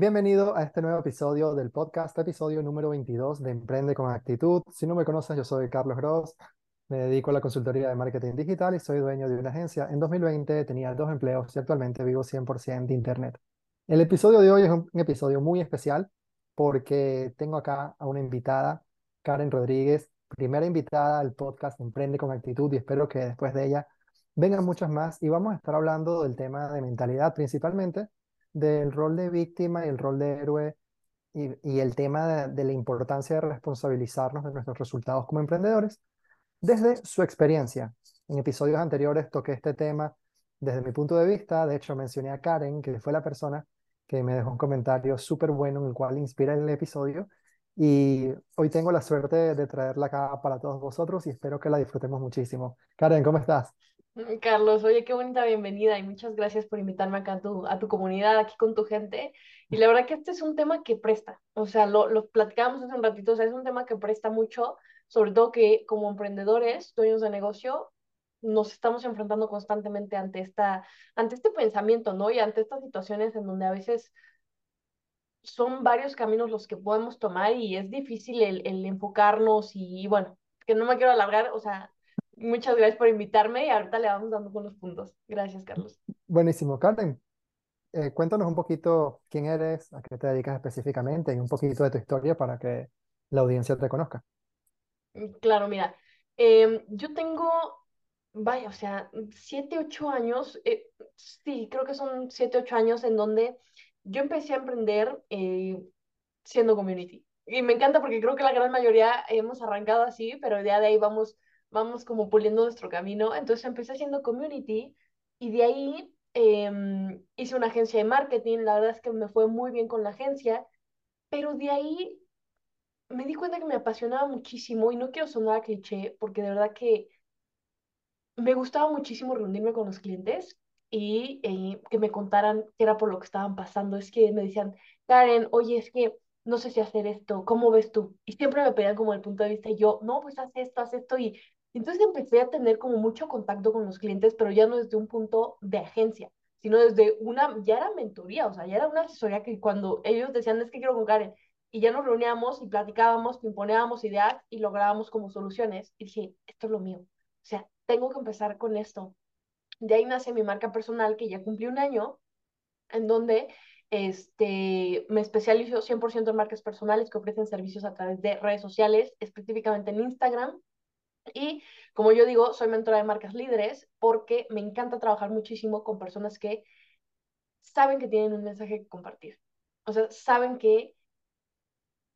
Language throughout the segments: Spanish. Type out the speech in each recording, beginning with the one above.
Bienvenido a este nuevo episodio del podcast, episodio número 22 de Emprende con Actitud. Si no me conoces, yo soy Carlos Gross, me dedico a la consultoría de marketing digital y soy dueño de una agencia. En 2020 tenía dos empleos y actualmente vivo 100% de Internet. El episodio de hoy es un episodio muy especial porque tengo acá a una invitada, Karen Rodríguez, primera invitada al podcast Emprende con Actitud y espero que después de ella vengan muchas más y vamos a estar hablando del tema de mentalidad principalmente del rol de víctima y el rol de héroe y, el tema de, de, la importancia de responsabilizarnos de nuestros resultados como emprendedores desde su experiencia. En episodios anteriores toqué este tema desde mi punto de vista, de hecho mencioné a Karen, que fue la persona que me dejó un comentario súper bueno en el cual inspira el episodio y hoy tengo la suerte de traerla acá para todos vosotros y espero que la disfrutemos muchísimo. Karen, ¿cómo estás? Carlos, oye, qué bonita bienvenida y muchas gracias por invitarme acá a tu, a tu comunidad, aquí con tu gente. Y la verdad que este es un tema que presta, o sea, lo, lo platicábamos hace un ratito, o sea, es un tema que presta mucho, sobre todo que como emprendedores, dueños de negocio, nos estamos enfrentando constantemente ante, esta, ante este pensamiento, ¿no? Y ante estas situaciones en donde a veces son varios caminos los que podemos tomar y es difícil el, el enfocarnos y, bueno, que no me quiero alargar, o sea, Muchas gracias por invitarme y ahorita le vamos dando con los puntos. Gracias, Carlos. Buenísimo. Karen, eh, cuéntanos un poquito quién eres, a qué te dedicas específicamente y un poquito de tu historia para que la audiencia te conozca. Mm, claro, mira, eh, yo tengo, vaya, o sea, siete, ocho años, eh, sí, creo que son siete, ocho años en donde yo empecé a emprender eh, siendo community. Y me encanta porque creo que la gran mayoría hemos arrancado así, pero ya de ahí vamos vamos como puliendo nuestro camino. Entonces empecé haciendo community y de ahí eh, hice una agencia de marketing. La verdad es que me fue muy bien con la agencia, pero de ahí me di cuenta que me apasionaba muchísimo y no quiero sonar a cliché porque de verdad que me gustaba muchísimo reunirme con los clientes y eh, que me contaran qué era por lo que estaban pasando. Es que me decían, Karen, oye, es que no sé si hacer esto, ¿cómo ves tú? Y siempre me pedían como el punto de vista y yo, no, pues haz esto, haz esto y entonces empecé a tener como mucho contacto con los clientes, pero ya no desde un punto de agencia, sino desde una, ya era mentoría, o sea, ya era una asesoría que cuando ellos decían, es que quiero con Karen, y ya nos reuníamos y platicábamos, imponíamos ideas y lográbamos como soluciones, y dije, esto es lo mío, o sea, tengo que empezar con esto. De ahí nace mi marca personal, que ya cumplí un año, en donde este, me especializo 100% en marcas personales que ofrecen servicios a través de redes sociales, específicamente en Instagram, y como yo digo, soy mentora de marcas líderes porque me encanta trabajar muchísimo con personas que saben que tienen un mensaje que compartir. O sea, saben que,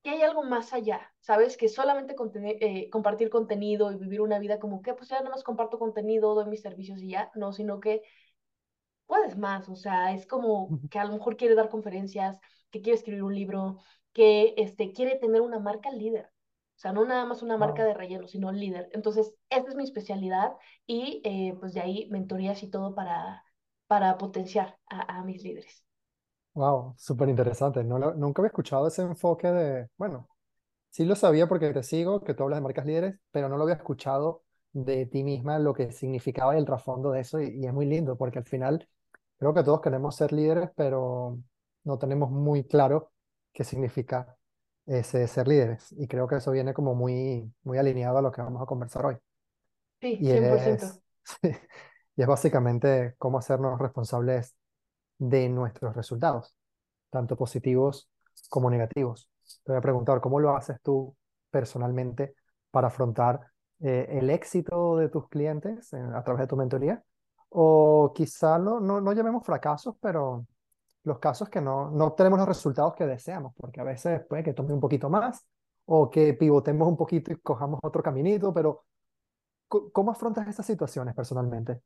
que hay algo más allá, ¿sabes? Que solamente eh, compartir contenido y vivir una vida como que, pues ya nada más comparto contenido, doy mis servicios y ya, no, sino que puedes más, o sea, es como que a lo mejor quiere dar conferencias, que quiere escribir un libro, que este, quiere tener una marca líder. O sea, no nada más una marca de relleno, sino líder. Entonces, esta es mi especialidad y eh, pues de ahí mentorías y todo para, para potenciar a, a mis líderes. Wow, súper interesante. No nunca había escuchado ese enfoque de, bueno, sí lo sabía porque te sigo, que tú hablas de marcas líderes, pero no lo había escuchado de ti misma lo que significaba el trasfondo de eso y, y es muy lindo porque al final creo que todos queremos ser líderes, pero no tenemos muy claro qué significa ese, ser líderes. Y creo que eso viene como muy, muy alineado a lo que vamos a conversar hoy. Sí, y 100%. Es, y es básicamente cómo hacernos responsables de nuestros resultados, tanto positivos como negativos. Te voy a preguntar, ¿cómo lo haces tú personalmente para afrontar eh, el éxito de tus clientes a través de tu mentoría? O quizá no, no, no llamemos fracasos, pero los casos que no, no tenemos los resultados que deseamos, porque a veces puede que tome un poquito más o que pivotemos un poquito y cojamos otro caminito, pero ¿cómo afrontas estas situaciones personalmente?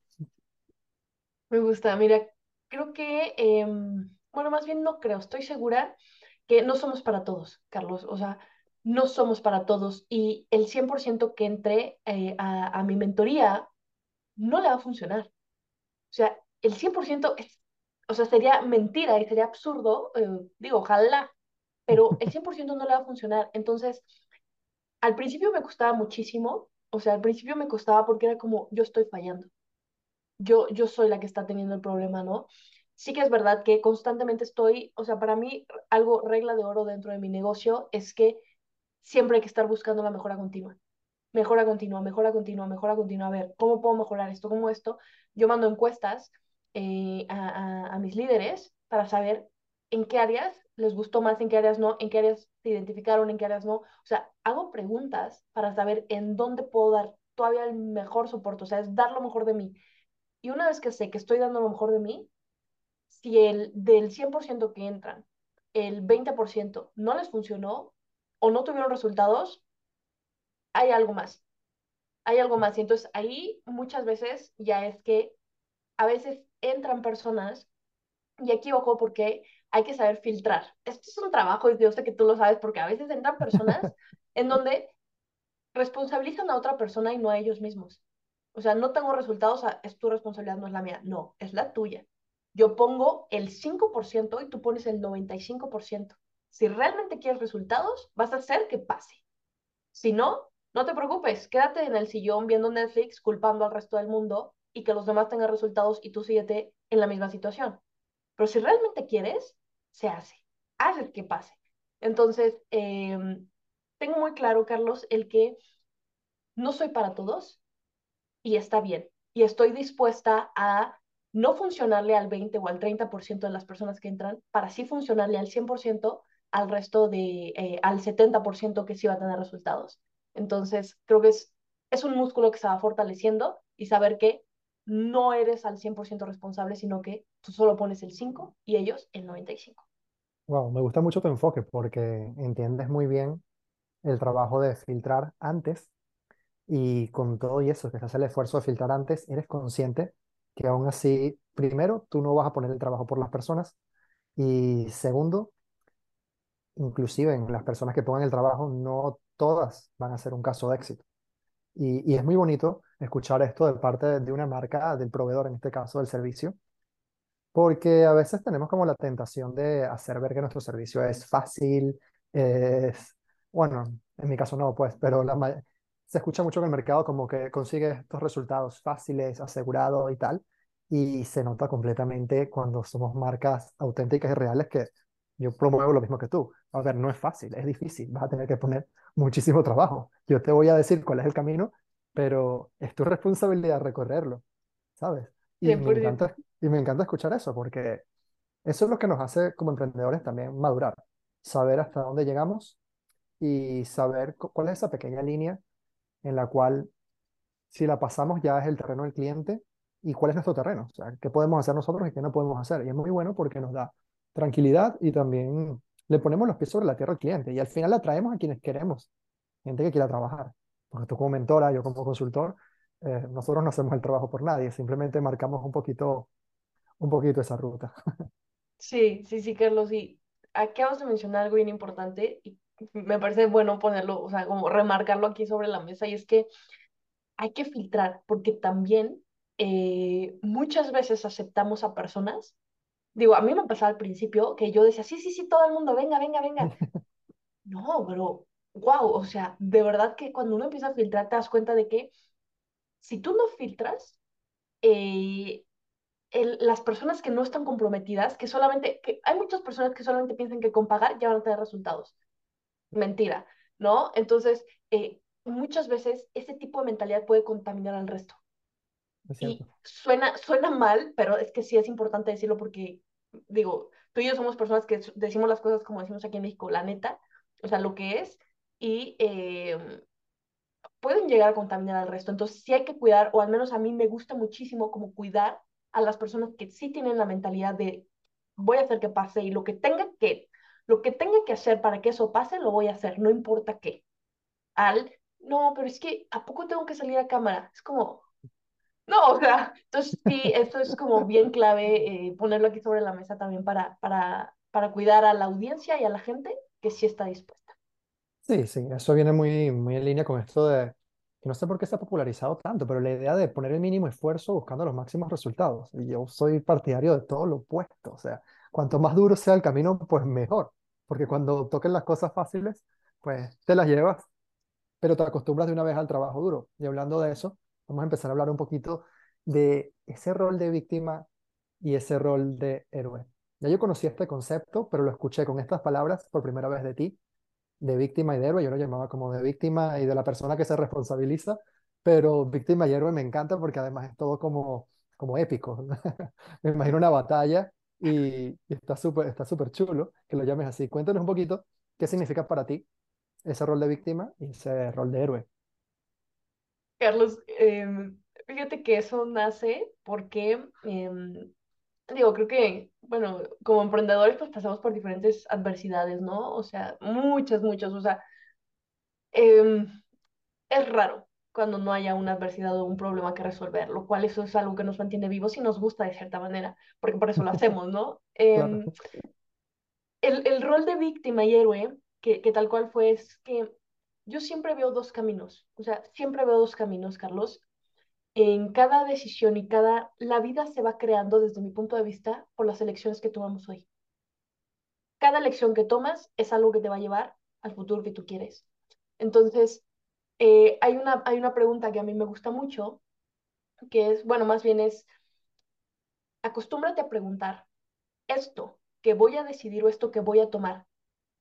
Me gusta, mira, creo que, em, bueno, más bien no creo, estoy segura que no somos para todos, Carlos, o sea, no somos para todos y el 100% que entre eh, a, a mi mentoría no le va a funcionar. O sea, el 100% es o sea, sería mentira y sería absurdo, eh, digo, ojalá, pero el 100% no le va a funcionar. Entonces, al principio me costaba muchísimo, o sea, al principio me costaba porque era como, yo estoy fallando, yo, yo soy la que está teniendo el problema, ¿no? sí que es verdad que constantemente estoy, o sea, para mí algo regla de oro dentro de mi negocio es que siempre hay que estar buscando la mejora continua. Mejora continua, mejora continua, mejora continua. A ver, ¿cómo puedo mejorar esto? ¿Cómo esto? Yo mando encuestas eh, a, a, mis líderes para saber en qué áreas les gustó más, en qué áreas no, en qué áreas se identificaron, en qué áreas no. O sea, hago preguntas para saber en dónde puedo dar todavía el mejor soporte, o sea, es dar lo mejor de mí. Y una vez que sé que estoy dando lo mejor de mí, si el del 100% que entran, el 20% no les funcionó o no tuvieron resultados, hay algo más. Hay algo más. Y entonces ahí muchas veces ya es que a veces entran personas, y aquí ojo porque hay que saber filtrar. Esto es un trabajo, y yo sé que tú lo sabes, porque a veces entran personas en donde responsabilizan a otra persona y no a ellos mismos. O sea, no tengo resultados, es tu responsabilidad, no es la mía. No, es la tuya. Yo pongo el 5% y tú pones el 95%. Si realmente quieres resultados, vas a hacer que pase. Si no, no te preocupes, quédate en el sillón viendo Netflix, culpando al resto del mundo y que los demás tengan resultados y tú síguete en la misma situación. Pero si realmente quieres, se hace. Haces que pase. Entonces, eh, tengo muy claro, Carlos, el que no soy para todos y está bien. Y estoy dispuesta a no funcionarle al 20 o al 30% de las personas que entran, para sí funcionarle al 100% al resto de, eh, al 70% que sí va a tener resultados. Entonces, creo que es, es un músculo que se va fortaleciendo y saber que no eres al 100% responsable, sino que tú solo pones el 5 y ellos el 95. Wow, me gusta mucho tu enfoque porque entiendes muy bien el trabajo de filtrar antes y con todo y eso, que se hace el esfuerzo de filtrar antes, eres consciente que aún así, primero, tú no vas a poner el trabajo por las personas y segundo, inclusive en las personas que pongan el trabajo, no todas van a ser un caso de éxito. Y, y es muy bonito escuchar esto de parte de una marca, del proveedor, en este caso del servicio, porque a veces tenemos como la tentación de hacer ver que nuestro servicio es fácil, es, bueno, en mi caso no, pues, pero la, se escucha mucho en el mercado como que consigue estos resultados fáciles, asegurados y tal, y se nota completamente cuando somos marcas auténticas y reales que yo promuevo lo mismo que tú. A ver, no es fácil, es difícil, vas a tener que poner muchísimo trabajo. Yo te voy a decir cuál es el camino, pero es tu responsabilidad recorrerlo, ¿sabes? Y me encanta, y me encanta escuchar eso, porque eso es lo que nos hace como emprendedores también madurar, saber hasta dónde llegamos y saber cuál es esa pequeña línea en la cual si la pasamos ya es el terreno del cliente y cuál es nuestro terreno, o sea, qué podemos hacer nosotros y qué no podemos hacer. Y es muy bueno porque nos da tranquilidad y también le ponemos los pies sobre la tierra al cliente y al final la traemos a quienes queremos, gente que quiera trabajar. Porque tú como mentora, yo como consultor, eh, nosotros no hacemos el trabajo por nadie, simplemente marcamos un poquito, un poquito esa ruta. Sí, sí, sí, Carlos, y acabas de mencionar algo bien importante y me parece bueno ponerlo, o sea, como remarcarlo aquí sobre la mesa, y es que hay que filtrar, porque también eh, muchas veces aceptamos a personas, digo, a mí me pasaba al principio que yo decía, sí, sí, sí, todo el mundo, venga, venga, venga. No, pero, wow, o sea, de verdad que cuando uno empieza a filtrar te das cuenta de que si tú no filtras, eh, el, las personas que no están comprometidas, que solamente, que hay muchas personas que solamente piensan que con pagar ya van a tener resultados mentira, ¿no? Entonces, eh, muchas veces ese tipo de mentalidad puede contaminar al resto. Y suena, suena mal, pero es que sí es importante decirlo porque, digo, tú y yo somos personas que decimos las cosas como decimos aquí en México, la neta, o sea, lo que es, y eh, pueden llegar a contaminar al resto. Entonces, sí hay que cuidar, o al menos a mí me gusta muchísimo como cuidar a las personas que sí tienen la mentalidad de voy a hacer que pase y lo que tenga que lo que tenga que hacer para que eso pase, lo voy a hacer, no importa qué. Al, no, pero es que, ¿a poco tengo que salir a cámara? Es como, no, o sea, entonces sí, eso es como bien clave eh, ponerlo aquí sobre la mesa también para, para, para cuidar a la audiencia y a la gente que sí está dispuesta. Sí, sí, eso viene muy, muy en línea con esto de, que no sé por qué se ha popularizado tanto, pero la idea de poner el mínimo esfuerzo buscando los máximos resultados. Y yo soy partidario de todo lo opuesto, o sea, cuanto más duro sea el camino, pues mejor porque cuando toquen las cosas fáciles, pues te las llevas, pero te acostumbras de una vez al trabajo duro. Y hablando de eso, vamos a empezar a hablar un poquito de ese rol de víctima y ese rol de héroe. Ya yo conocía este concepto, pero lo escuché con estas palabras por primera vez de ti, de víctima y de héroe. Yo lo llamaba como de víctima y de la persona que se responsabiliza, pero víctima y héroe me encanta porque además es todo como, como épico. Me imagino una batalla y, está súper está súper chulo que lo llames así. Cuéntanos un poquito qué significa para ti ese rol de víctima y ese rol de héroe. Carlos, em, fíjate que eso nace porque, em, digo, creo que, bueno, como emprendedores pues pasamos por diferentes adversidades, ¿no? O sea, muchas, muchas, o sea, em, es raro cuando no haya una adversidad o un problema que resolver, lo cual eso es algo que nos mantiene vivos y nos gusta de cierta manera, porque por eso lo hacemos, ¿no? Claro, el, el rol de víctima y héroe, que, que tal cual fue, es que yo siempre veo dos caminos, o sea, siempre veo dos caminos, Carlos. En cada decisión y cada, la vida se va creando desde mi punto de vista por las elecciones que tomamos hoy. Cada elección que tomas es algo que te va a llevar al futuro que tú quieres. Entonces, eh, hay una, hay una pregunta que a mí me gusta mucho, que es, bueno, más bien es, acostúmbrate a preguntar, ¿esto que voy a decidir o esto que voy a tomar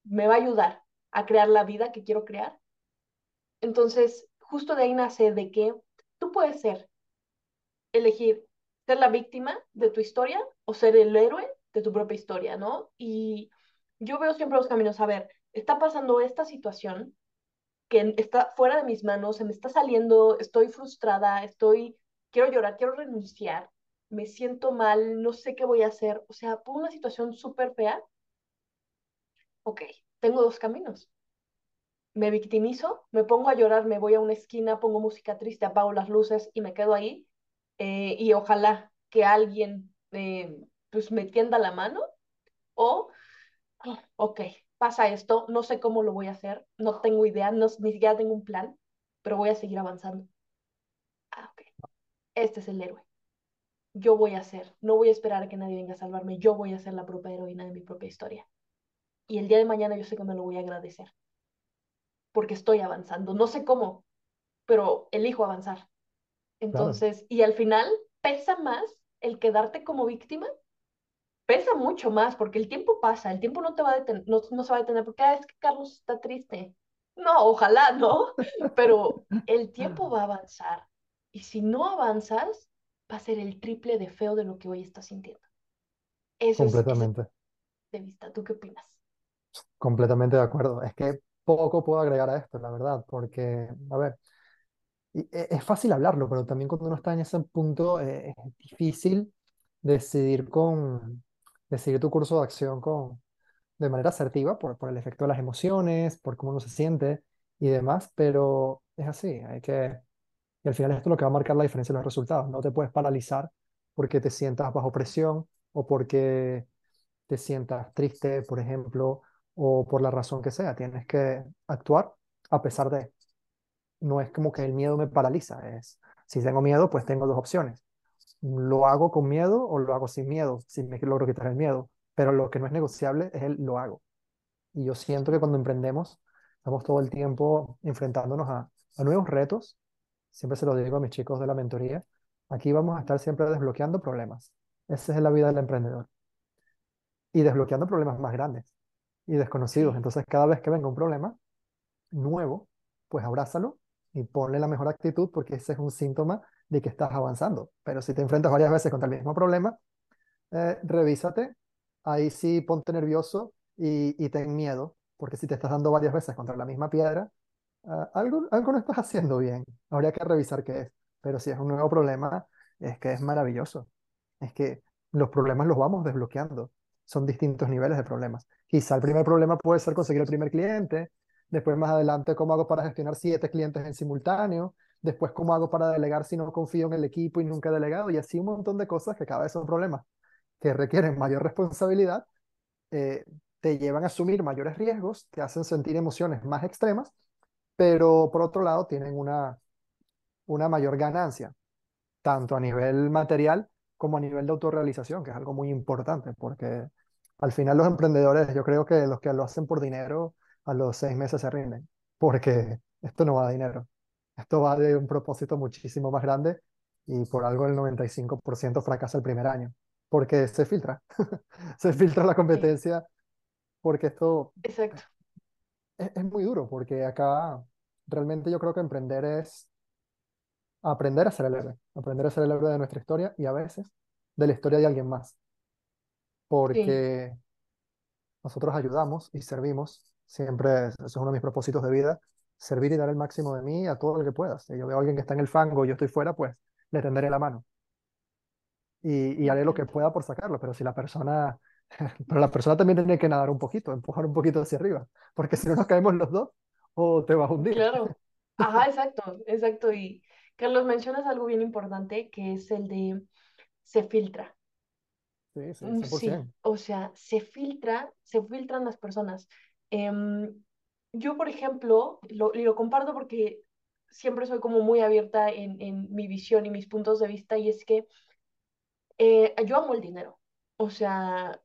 me va a ayudar a crear la vida que quiero crear? Entonces, justo de ahí nace de que tú puedes ser, elegir ser la víctima de tu historia o ser el héroe de tu propia historia, ¿no? Y yo veo siempre los caminos. A ver, está pasando esta situación que está fuera de mis manos, se me está saliendo, estoy frustrada, estoy, quiero llorar, quiero renunciar, me siento mal, no sé qué voy a hacer. O sea, por una situación súper fea, ok, tengo dos caminos me victimizo, me pongo a llorar, me voy a una esquina, pongo música triste, apago las luces y me quedo ahí. eh, y ojalá que alguien eh, pues me tienda la mano o, ah, ok, pasa esto, no sé cómo lo voy a hacer, no tengo idea, no, ni siquiera tengo un plan, pero voy a seguir avanzando. Ah, ok, este es el héroe. Yo voy a ser, no voy a esperar a que nadie venga a salvarme, yo voy a ser la propia heroína de mi propia historia. Y el día de mañana yo sé que me lo voy a agradecer porque estoy avanzando. No sé cómo, pero elijo avanzar. claro, Entonces, y al final pesa más el quedarte como víctima, pesa mucho más porque el tiempo pasa, el tiempo no te va a detener, no, no se va a detener porque ah, es que Carlos está triste. No, ojalá no, pero el tiempo va a avanzar. Y si no avanzas, va a ser el triple de feo de lo que hoy estás sintiendo. Eso es, ese es completamente, de vista. ¿Tú qué opinas? completamente de acuerdo. Es que poco puedo agregar a esto, la verdad, porque, a ver, e- es fácil hablarlo, pero también cuando uno está en ese punto eh, es difícil decidir con, decidir tu curso de acción con, de manera asertiva por, por el efecto de las emociones, por cómo uno se siente y demás, pero es así, hay que, y al final esto es lo que va a marcar la diferencia en los resultados. No te puedes paralizar porque te sientas bajo presión o porque te sientas triste, por ejemplo, o por la razón que sea. Tienes que actuar a pesar de. No es como que el miedo me paraliza, es si tengo miedo, pues tengo dos opciones. Lo hago con miedo o lo hago sin miedo, si me logro quitar el miedo. Pero lo que no es negociable es el lo hago. Y yo siento que cuando emprendemos, estamos todo el tiempo enfrentándonos a, a nuevos retos. Siempre se lo digo a mis chicos de la mentoría. Aquí vamos a estar siempre desbloqueando problemas. Esa es la vida del emprendedor. Y desbloqueando problemas más grandes y desconocidos. Entonces, cada vez que venga un problema nuevo, pues abrázalo y ponle la mejor actitud porque ese es un síntoma de que estás avanzando. Pero si te enfrentas varias veces contra el mismo problema, eh, revísate, ahí sí ponte nervioso y, y ten miedo, porque si te estás dando varias veces contra la misma piedra, ah, algo, algo no estás haciendo bien. Habría que revisar qué es. Pero si es un nuevo problema, es que es maravilloso. Es que los problemas los vamos desbloqueando. Son distintos niveles de problemas. Quizá el primer problema puede ser conseguir el primer cliente, después más adelante cómo hago para gestionar siete clientes en simultáneo, después cómo hago para delegar si no confío en el equipo y nunca he delegado, y así un montón de cosas que cada vez son problemas que requieren mayor responsabilidad, eh, te llevan a asumir mayores riesgos, te hacen sentir emociones más extremas, pero por otro lado tienen una, una mayor ganancia, tanto a nivel material como a nivel de autorrealización, que es algo muy importante, porque al final los emprendedores, yo creo que los que lo hacen por dinero, a los seis meses se rinden, porque esto no va de dinero, esto va de un propósito muchísimo más grande y por algo el 95% fracasa el primer año, porque se filtra, se filtra la competencia, porque esto exacto. es, es muy duro, porque acá realmente yo creo que emprender es aprender a ser el héroe, aprender a ser el héroe de nuestra historia y a veces de la historia de alguien más, Sí, porque nosotros ayudamos y servimos, siempre, es- eso es uno de mis propósitos de vida, servir y dar el máximo de mí a todo lo que puedas. Si yo veo a alguien que está en el fango y yo estoy fuera, pues le tenderé la mano y, y me haré lo que encanta. pueda por sacarlo, pero si la persona, pero la persona también tiene que nadar un poquito, empujar un poquito hacia arriba, porque si no nos caemos los dos, o te vas a hundir. Claro. Ajá, exacto, exacto. Y Carlos, mencionas algo bien importante que es el de se filtra. Sí, sí, Mm, Sí, 100%. o sea, se filtra, se filtran las personas. Em, yo, por ejemplo, lo, lo comparto porque siempre soy como muy abierta en, en mi visión y mis puntos de vista, y es que eh, yo amo el dinero. O sea,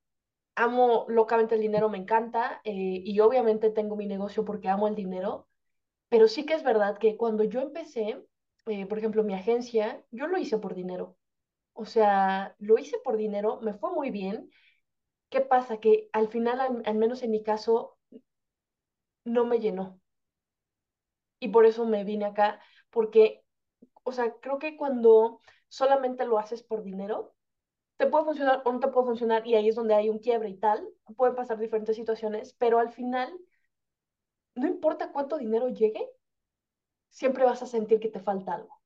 amo locamente el dinero, me encanta, eh, y obviamente tengo mi negocio porque amo el dinero, pero sí que es verdad que cuando yo empecé, eh, por ejemplo, mi agencia, yo lo hice por dinero. O sea, lo hice por dinero, me fue muy bien ¿Qué pasa? Que al final, al, menos en mi caso, no me llenó. Y por eso me vine acá, porque, o sea, creo que cuando solamente lo haces por dinero, te puede funcionar o no te puede funcionar, y ahí es donde hay un quiebre y tal. Pueden pasar diferentes situaciones, pero al final, no importa cuánto dinero llegue, siempre vas a sentir que te falta algo.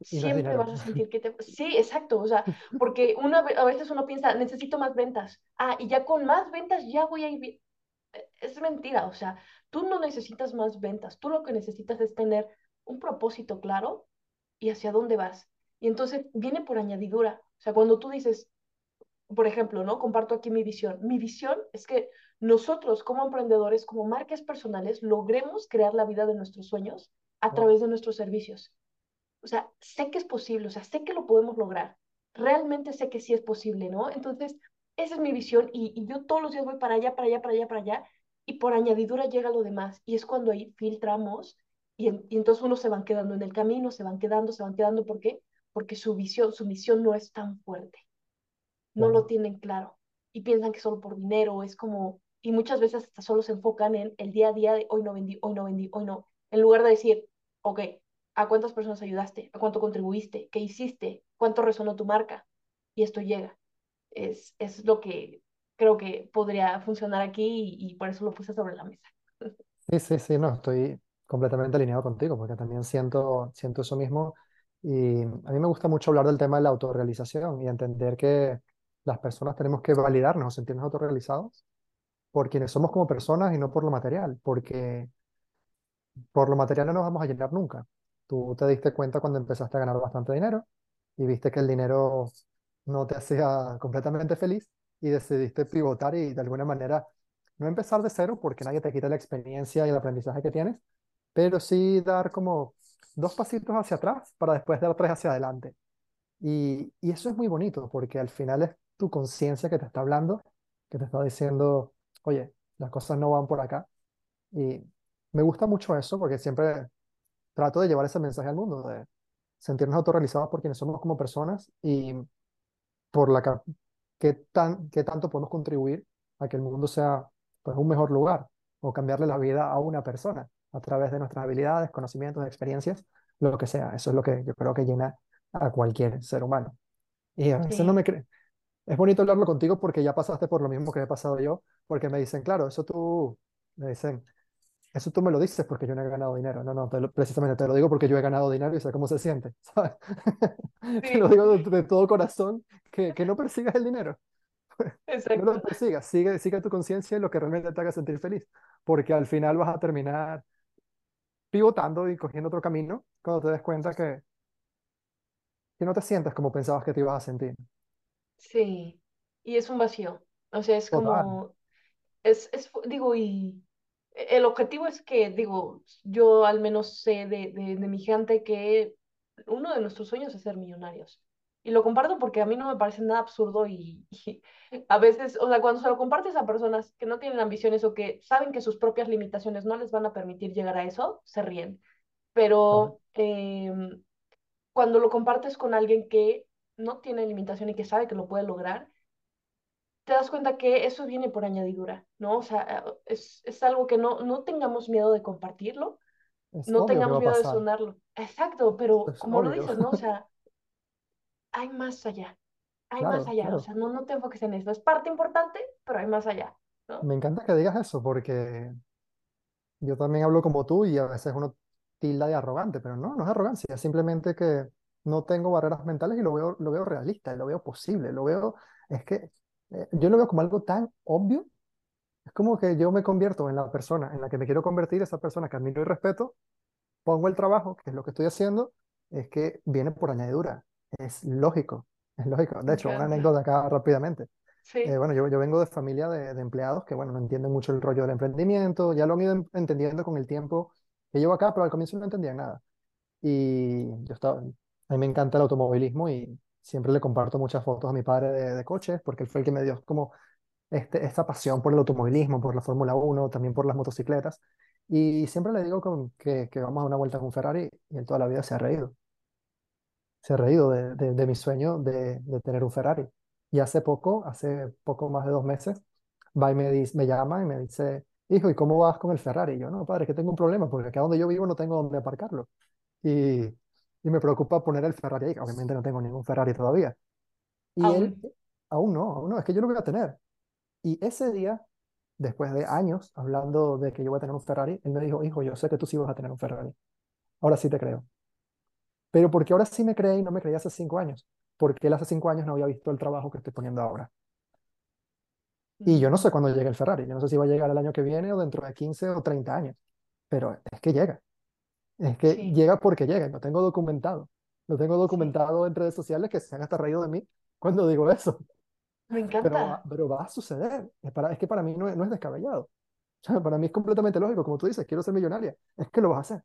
Siempre vas a sentir que te... Sí, exacto, o sea, porque una, ve- a veces uno piensa, necesito más ventas. Ah, y ya con más ventas ya voy a ir bien. es mentira, o sea, tú no necesitas más ventas, tú lo que necesitas es tener un propósito claro y hacia dónde vas. Y entonces viene por añadidura, o sea, cuando tú dices, por ejemplo, ¿no? Comparto aquí mi visión. Mi visión es que nosotros como emprendedores, como marcas personales, logremos crear la vida de nuestros sueños a través de nuestros servicios. O sea, sé que es posible, o sea, sé que lo podemos lograr. Realmente sé que sí es posible, ¿no? Entonces, esa es mi visión y, y yo todos los días voy para allá, para allá, para allá, para allá, y por añadidura llega lo demás. Y es cuando ahí filtramos y, en- y entonces unos se van quedando en el camino, se van quedando, se van quedando. ¿Por qué? Porque su visión, su misión no es tan fuerte, no lo tienen claro y piensan que solo por dinero es como, y muchas veces hasta solo se enfocan en el día a día de hoy no vendí, hoy no vendí, hoy no, en lugar de decir, ok, ¿a cuántas personas ayudaste? ¿A cuánto contribuiste? ¿Qué hiciste? ¿Cuánto resonó tu marca? Y esto llega. Es, es lo que creo que podría funcionar aquí y, por eso lo puse sobre la mesa. Sí, sí, sí, no, estoy completamente alineado contigo, porque también siento, siento eso mismo. Y a mí me gusta mucho hablar del tema de la autorrealización y entender que las personas tenemos que validarnos o sentirnos autorrealizados por quienes somos como personas y no por lo material, porque por lo material no nos vamos a llenar nunca. Tú te diste cuenta cuando empezaste a ganar bastante dinero y viste que el dinero no te hacía completamente feliz y decidiste pivotar y de alguna manera no empezar de cero porque nadie te quita la experiencia y el aprendizaje que tienes, pero sí dar como dos pasitos hacia atrás para después dar tres hacia adelante. Y, y eso es muy bonito porque al final es tu conciencia que te está hablando, que te está diciendo, oye, las cosas no van por acá. Y me gusta mucho eso porque siempre trato de llevar ese mensaje al mundo, de sentirnos autorrealizados por quienes somos como personas y por la qué tan, qué tanto podemos contribuir a que el mundo sea pues, un mejor lugar o cambiarle la vida a una persona a través de nuestras habilidades, conocimientos, experiencias, lo que sea. Eso es lo que yo creo que llena a cualquier ser humano. Y a veces no me cree. Es bonito hablarlo contigo porque ya pasaste por lo mismo que he pasado yo, porque me dicen, claro, eso tú, me dicen, eso tú me lo dices porque yo no he ganado dinero. No, no, te lo- precisamente te lo digo porque yo he ganado dinero y sé cómo se siente, ¿sabes? Te lo sí, digo de, de todo corazón, que, que no persigas el dinero. No lo exacto. persigas, sigue, sigue tu conciencia en lo que realmente te haga sentir feliz, porque al final vas a terminar pivotando y cogiendo otro camino cuando te des cuenta que, que no te sientes como pensabas que te ibas a sentir. Sí, y es un vacío. O sea, es Total, como Es, es, digo, y el objetivo es que, digo, yo al menos sé de, de, de mi gente que uno de nuestros sueños es ser millonarios. Y lo comparto porque a mí no me parece nada absurdo y, y a veces, o sea, cuando se lo compartes a personas que no tienen ambiciones o que saben que sus propias limitaciones no les van a permitir llegar a eso, se ríen. Pero em, cuando lo compartes con alguien que no tiene limitación y que sabe que lo puede lograr, te das cuenta que eso viene por añadidura, ¿no? O sea, es, es algo que no, no tengamos miedo de compartirlo, Es no tengamos miedo de sonarlo. Exacto, pero Es como lo obvio. dices, ¿no? O sea, hay más allá, hay más Claro, allá, o claro. sea, no, no te enfoques en eso. Es parte importante, pero hay más allá, ¿no? Me encanta que digas eso porque yo también hablo como tú y a veces uno tilda de arrogante, pero no, no es arrogancia, es simplemente que no tengo barreras mentales y lo veo, lo veo realista, lo veo posible, lo veo, es que eh, yo lo veo como algo tan obvio, es como que yo me convierto en la persona en la que me quiero convertir, esa persona que admiro y respeto, pongo el trabajo, que es lo que estoy haciendo, es que viene por añadidura, es lógico, es lógico. De hecho, una encanta. anécdota acá rápidamente. Eh, Sí, bueno, yo, yo vengo de familia de, de empleados que, bueno, no entienden mucho el rollo del emprendimiento, ya lo han ido en- entendiendo con el tiempo que llevo acá, pero al comienzo no entendían nada. Y yo estaba, a mí me encanta el automovilismo y siempre le comparto muchas fotos a mi padre de, de coches, porque él fue el que me dio como esta pasión por el automovilismo, por la Fórmula Uno también por las motocicletas. Y siempre le digo con, que, vamos a una vuelta con Ferrari y él toda la vida se ha reído se ha reído de, de- de mi sueño de, tener un Ferrari. Y hace poco, hace poco más de dos meses, va y me, dice, llama y me dice, hijo, ¿y cómo vas con el Ferrari? Y yo, no, padre, que tengo un problema, porque acá donde yo vivo no tengo dónde aparcarlo. Y, y me preocupa poner el Ferrari ahí. Obviamente no tengo ningún Ferrari todavía. Y él, aún. no, aún no, es que yo lo voy a tener. Y ese día, después de años hablando de que yo voy a tener un Ferrari, él me dijo, hijo, yo sé que tú sí vas a tener un Ferrari. Ahora sí te creo. Pero porque ahora sí me creí y no me creía hace cinco años. Porque él hace cinco años no había visto el trabajo que estoy poniendo ahora. Y yo no sé Mm, cuándo llegue el Ferrari. Yo no sé si va a llegar el año que viene o dentro de 15 o 30 años. Pero es que llega. Es que sí, llega porque llega. Lo tengo documentado. Lo tengo sí, documentado en redes sociales que se han hasta reído de mí cuando digo eso. me Pero, encanta. pero va a suceder. Es, para, es que para mí no es, no es descabellado. O sea, para mí es completamente lógico. Como tú dices, quiero ser millonaria. Es que lo vas a hacer.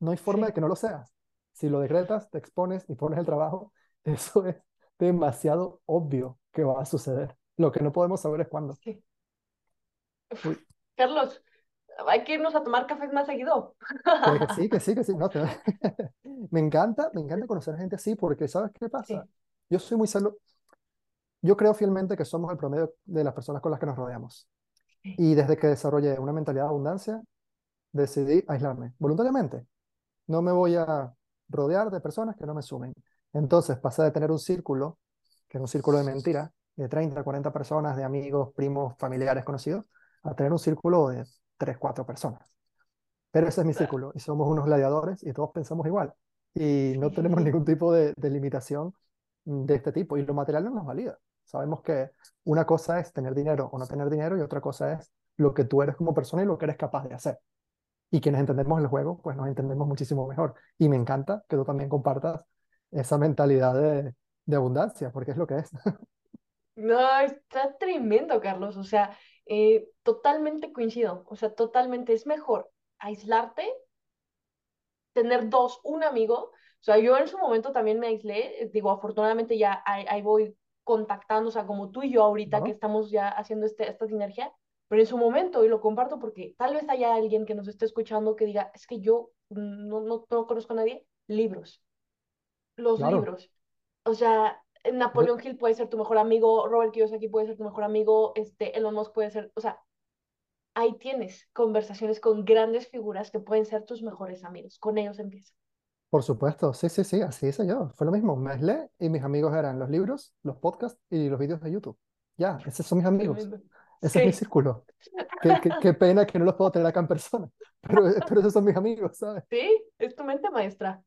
No hay forma de Sí, que no lo seas. Si lo decretas, te expones y pones el trabajo, eso es demasiado obvio que va a suceder. Lo que no podemos saber es cuándo. sí. Carlos, hay que irnos a tomar cafés más seguido. que, sí, que sí, que sí. No, te- Me encanta, me encanta conocer gente así porque ¿sabes qué pasa? Sí, Yo soy muy celo... Yo creo fielmente que somos el promedio de las personas con las que nos rodeamos. sí, Y desde que desarrollé una mentalidad de abundancia, decidí aislarme voluntariamente. No me voy a rodear de personas que no me sumen. Entonces pasé de tener un círculo, que era un círculo de mentira, de 30, 40 personas, de amigos, primos, familiares, conocidos, a tener un círculo de 3, 4 personas. Pero ese es mi círculo y somos unos gladiadores y todos pensamos igual. Y no tenemos ningún tipo de, de limitación de este tipo. Y lo material no nos valida. Sabemos que una cosa es tener dinero o no tener dinero y otra cosa es lo que tú eres como persona y lo que eres capaz de hacer. Y quienes entendemos el juego, pues nos entendemos muchísimo mejor. Y me encanta que tú también compartas esa mentalidad de, de abundancia, porque es lo que es. No, está tremendo, Carlos. O sea, eh, totalmente coincido. O sea, totalmente es mejor aislarte, tener dos, un amigo. O sea, yo en su momento también me aislé. eh, Digo, afortunadamente ya ahí, ahí voy contactando, o sea, como tú y yo ahorita que estamos ya haciendo este, esta sinergia. Pero en su momento, y lo comparto porque tal vez haya alguien que nos esté escuchando que diga, es que yo no, no, no conozco a nadie. Libros, los Claro. libros. O sea, Napoleón Hill puede ser tu mejor amigo, Robert Kiyosaki puede ser tu mejor amigo, este, Elon Musk puede ser, o sea, ahí tienes conversaciones con grandes figuras que pueden ser tus mejores amigos. Con ellos empieza. por supuesto, sí, sí, sí, así hice yo. Fue lo mismo. Me aislé y mis amigos eran los libros, los podcasts y los vídeos de YouTube. Ya, esos son mis amigos. Ese es mi círculo. Qué, qué, qué pena que no los puedo tener acá en persona, pero, pero esos son mis amigos, ¿sabes? sí, es tu mente maestra.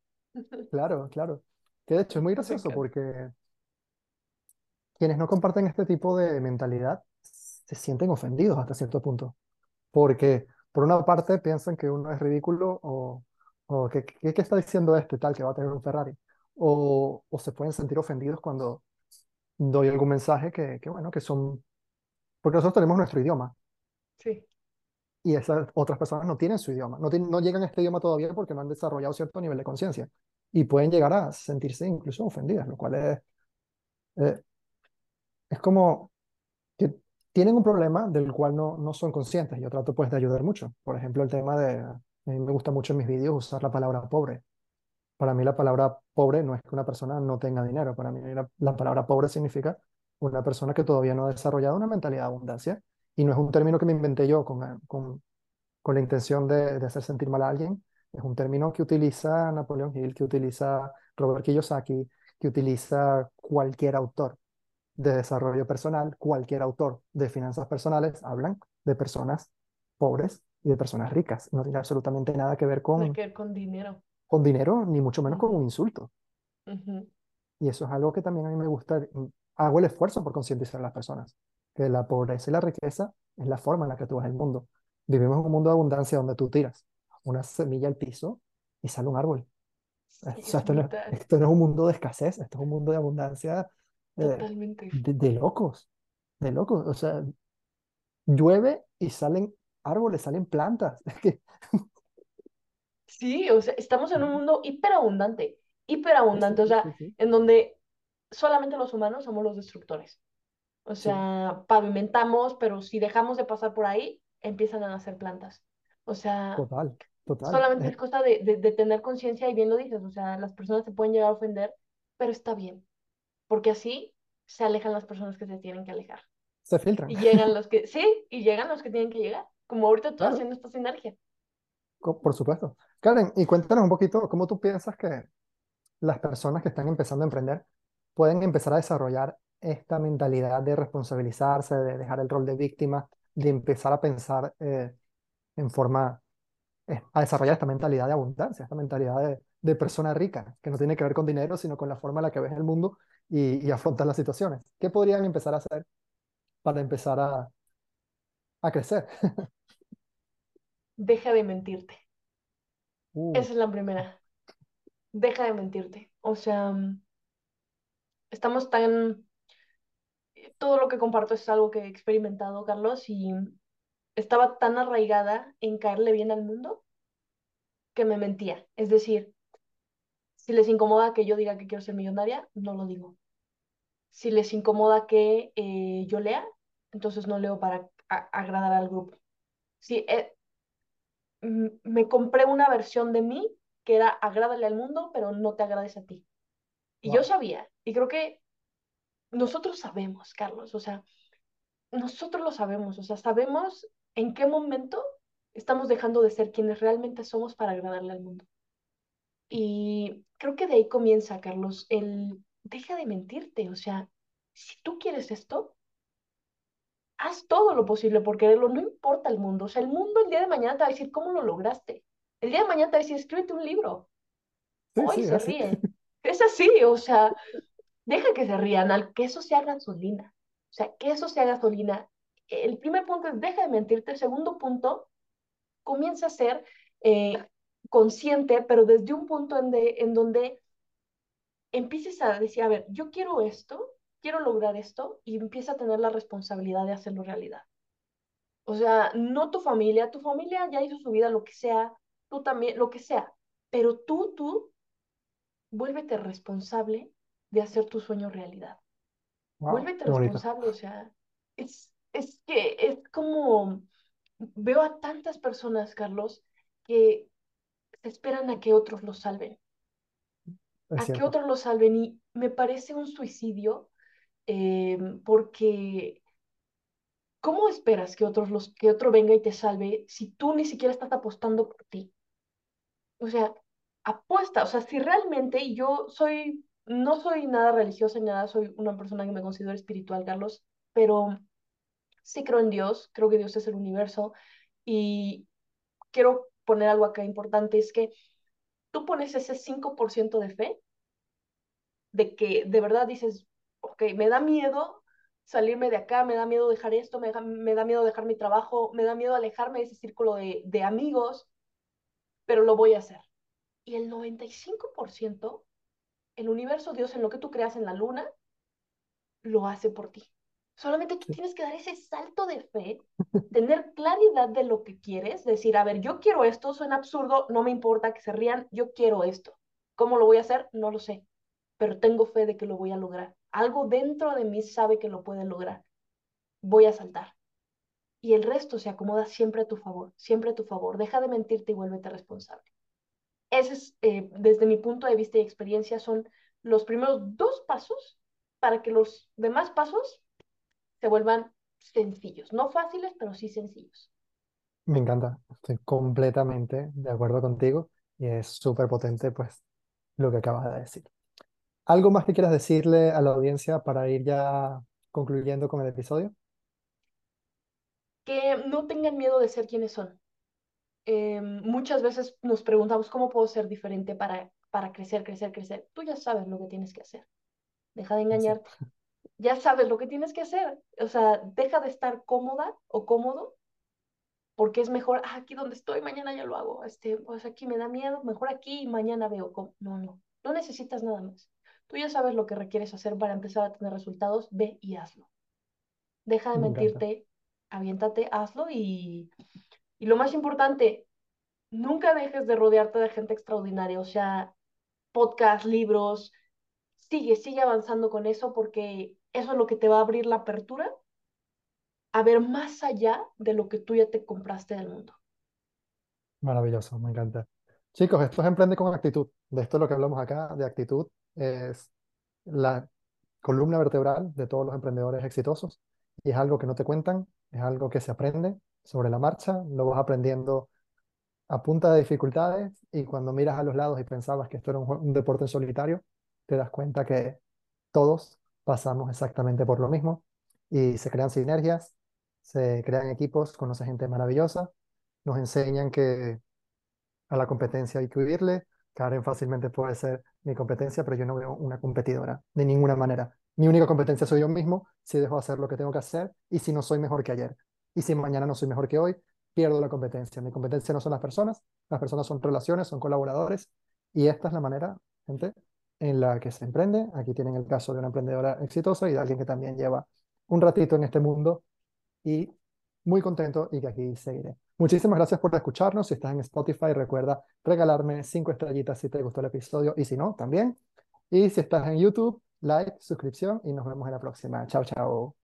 Claro, claro. Que de hecho es muy gracioso porque quienes no comparten este tipo de mentalidad se sienten ofendidos hasta cierto punto. Porque por una parte piensan que uno es ridículo o, o que, que- ¿qué está diciendo este tal que va a tener un Ferrari? O, o se pueden sentir ofendidos cuando doy algún mensaje que, que, bueno, que son, porque nosotros tenemos nuestro idioma Sí, y esas otras personas no tienen su idioma, no, tienen- no llegan a este idioma todavía porque no han desarrollado cierto nivel de conciencia y pueden llegar a sentirse incluso ofendidas, lo cual es, eh, es como que tienen un problema del cual no, no son conscientes. Yo trato pues de ayudar mucho. Por ejemplo, el tema de, a mí me gusta mucho en mis vídeos usar la palabra pobre. Para mí la palabra pobre no es que una persona no tenga dinero. Para mí la, la palabra pobre significa una persona que todavía no ha desarrollado una mentalidad de abundancia. Y no es un término que me inventé yo con, con, con la intención de, de hacer sentir mal a alguien. Es un término que utiliza Napoleon Hill, que utiliza Robert Kiyosaki, que utiliza cualquier autor de desarrollo personal, cualquier autor de finanzas personales, hablan de personas pobres y de personas ricas. No tiene absolutamente nada que ver con, que con dinero. con dinero, ni mucho menos con un insulto. Y eso es algo que también a mí me gusta. Hago el esfuerzo por concientizar a las personas, que la pobreza y la riqueza es la forma en la que tú ves el mundo. Vivimos en un mundo de abundancia donde tú tiras una semilla al piso y sale un árbol. O Sí, sea, es esto no, esto no es un mundo de escasez, esto es un mundo de abundancia totalmente. de, de locos, de locos. O sea, llueve y salen árboles, salen plantas. Es Sí, o sea, estamos en un mundo hiperabundante, hiperabundante, o sea, sí, sí, en donde solamente los humanos somos los destructores. O sea, pavimentamos, pero si dejamos de pasar por ahí, empiezan a nacer plantas. O sea, total, total. solamente es Eh, cosa de, de, de tener conciencia y bien lo dices, o sea, las personas se pueden llegar a ofender, pero está bien, porque así se alejan las personas que se tienen que alejar. se filtran, Y llegan los que, sí, y llegan los que tienen que llegar, como ahorita tú claro, haciendo esta sinergia. por supuesto. Karen, y cuéntanos un poquito cómo tú piensas que las personas que están empezando a emprender pueden empezar a desarrollar esta mentalidad de responsabilizarse, de dejar el rol de víctima, de empezar a pensar eh, en forma, eh, a desarrollar esta mentalidad de abundancia, esta mentalidad de, de persona rica, que no tiene que ver con dinero, sino con la forma en la que ves el mundo y, y afrontas las situaciones. ¿Qué podrían empezar a hacer para empezar a, a crecer? Deja de mentirte. Uh, Esa es la primera. Deja de mentirte. O sea, estamos tan... Todo lo que comparto es algo que he experimentado, Carlos, y estaba tan arraigada en caerle bien al mundo que me mentía. Es decir, si les incomoda que yo diga que quiero ser millonaria, no lo digo. Si les incomoda que eh, yo lea, entonces no leo para agradar al grupo. Si eh, me compré una versión de mí que era agrádale al mundo, pero no te agrades a ti. Y yo sabía, y creo que nosotros sabemos, Carlos, o sea, nosotros lo sabemos, o sea, sabemos en qué momento estamos dejando de ser quienes realmente somos para agradarle al mundo. Y creo que de ahí comienza, Carlos, el deja de mentirte, o sea, si tú quieres esto, haz todo lo posible por quererlo, no importa el mundo, o sea, el mundo el día de mañana te va a decir cómo lo lograste. El día de mañana te va a decir, escríbete un libro. sí, Hoy sí, se así. ríe. Es así, o sea, deja que se rían, al que eso sea gasolina. O sea, que eso sea gasolina. El primer punto es deja de mentirte. El segundo punto, comienza a ser eh, consciente, pero desde un punto en, de, en donde empieces a decir, a ver, yo quiero esto, quiero lograr esto, y empieza a tener la responsabilidad de hacerlo realidad. O sea, no tu familia, tu familia ya hizo su vida, lo que sea, tú también, lo que sea, pero tú, tú, vuélvete responsable de hacer tu sueño realidad. Wow, vuélvete bonito. responsable, o sea, es, es que es como, veo a tantas personas, Carlos, que esperan a que otros los salven, Es a que otros los salven. Y me parece un suicidio eh, porque ¿cómo esperas que otros los, que otro venga y te salve si tú ni siquiera estás apostando por ti? O sea, apuesta, o sea, si realmente y yo soy, no soy nada religiosa ni nada, soy una persona que me considero espiritual, Carlos, pero sí creo en Dios, creo que Dios es el universo y quiero poner algo acá importante, es que tú pones ese 5% de fe, de que de verdad dices, ok, me da miedo salirme de acá, me da miedo dejar esto, me me da miedo dejar mi trabajo, me da miedo alejarme de ese círculo de, de amigos, pero lo voy a hacer. Y el 95%, el universo, Dios, en lo que tú creas en la luna, lo hace por ti. Solamente tú tienes que dar ese salto de fe, tener claridad de lo que quieres, decir, a ver, yo quiero esto, suena absurdo, no me importa que se rían, yo quiero esto. ¿Cómo lo voy a hacer? No lo sé, pero tengo fe de que lo voy a lograr. Algo dentro de mí sabe que lo puede lograr. Voy a saltar. Y el resto se acomoda siempre a tu favor, siempre a tu favor. Deja de mentirte y vuélvete responsable. ese es, eh, desde mi punto de vista y experiencia, son los primeros dos pasos para que los demás pasos se vuelvan sencillos. No fáciles, pero sí sencillos. Me encanta, estoy completamente de acuerdo contigo y es súper potente pues lo que acabas de decir. ¿Algo más que quieras decirle a la audiencia para ir ya concluyendo con el episodio? Que no tengan miedo de ser quienes son. Eh, muchas veces nos preguntamos cómo puedo ser diferente para, para crecer, crecer, crecer. Tú ya sabes lo que tienes que hacer. Deja de engañarte. Ya sabes lo que tienes que hacer. O sea, deja de estar cómoda o cómodo porque es mejor, ah, aquí donde estoy, mañana ya lo hago. Este, pues aquí me da miedo, mejor aquí y mañana veo cómo. No, no, no necesitas nada más. Tú ya sabes lo que requieres hacer para empezar a tener resultados, ve y hazlo. Deja de mentirte, aviéntate, hazlo y, y lo más importante, nunca dejes de rodearte de gente extraordinaria, o sea, podcast, libros, sigue, sigue avanzando con eso porque eso es lo que te va a abrir la apertura a ver más allá de lo que tú ya te compraste del mundo. Maravilloso, me encanta. Chicos, esto es Emprende con Actitud. De esto es lo que hablamos acá, de actitud. Es la columna vertebral de todos los emprendedores exitosos y es algo que no te cuentan, es algo que se aprende sobre la marcha, lo vas aprendiendo a punta de dificultades y cuando miras a los lados y pensabas que esto era un, deporte en solitario, te das cuenta que todos pasamos exactamente por lo mismo y se crean sinergias, se crean equipos, conoce gente maravillosa, nos enseñan que a la competencia hay que huirle, Karen fácilmente puede ser mi competencia, pero yo no veo una competidora de ninguna manera. Mi única competencia soy yo mismo si dejo de hacer lo que tengo que hacer y si no soy mejor que ayer. Y si mañana no soy mejor que hoy, pierdo la competencia. Mi competencia no son las personas, las personas son relaciones, son colaboradores. Y esta es la manera, gente, en la que se emprende. Aquí tienen el caso de una emprendedora exitosa y de alguien que también lleva un ratito en este mundo y muy contento y que aquí seguiré. Muchísimas gracias por escucharnos. Si estás en Spotify, recuerda regalarme cinco estrellitas si te gustó el episodio y si no, también. Y si estás en YouTube, like, suscripción y nos vemos en la próxima. Chao, chao.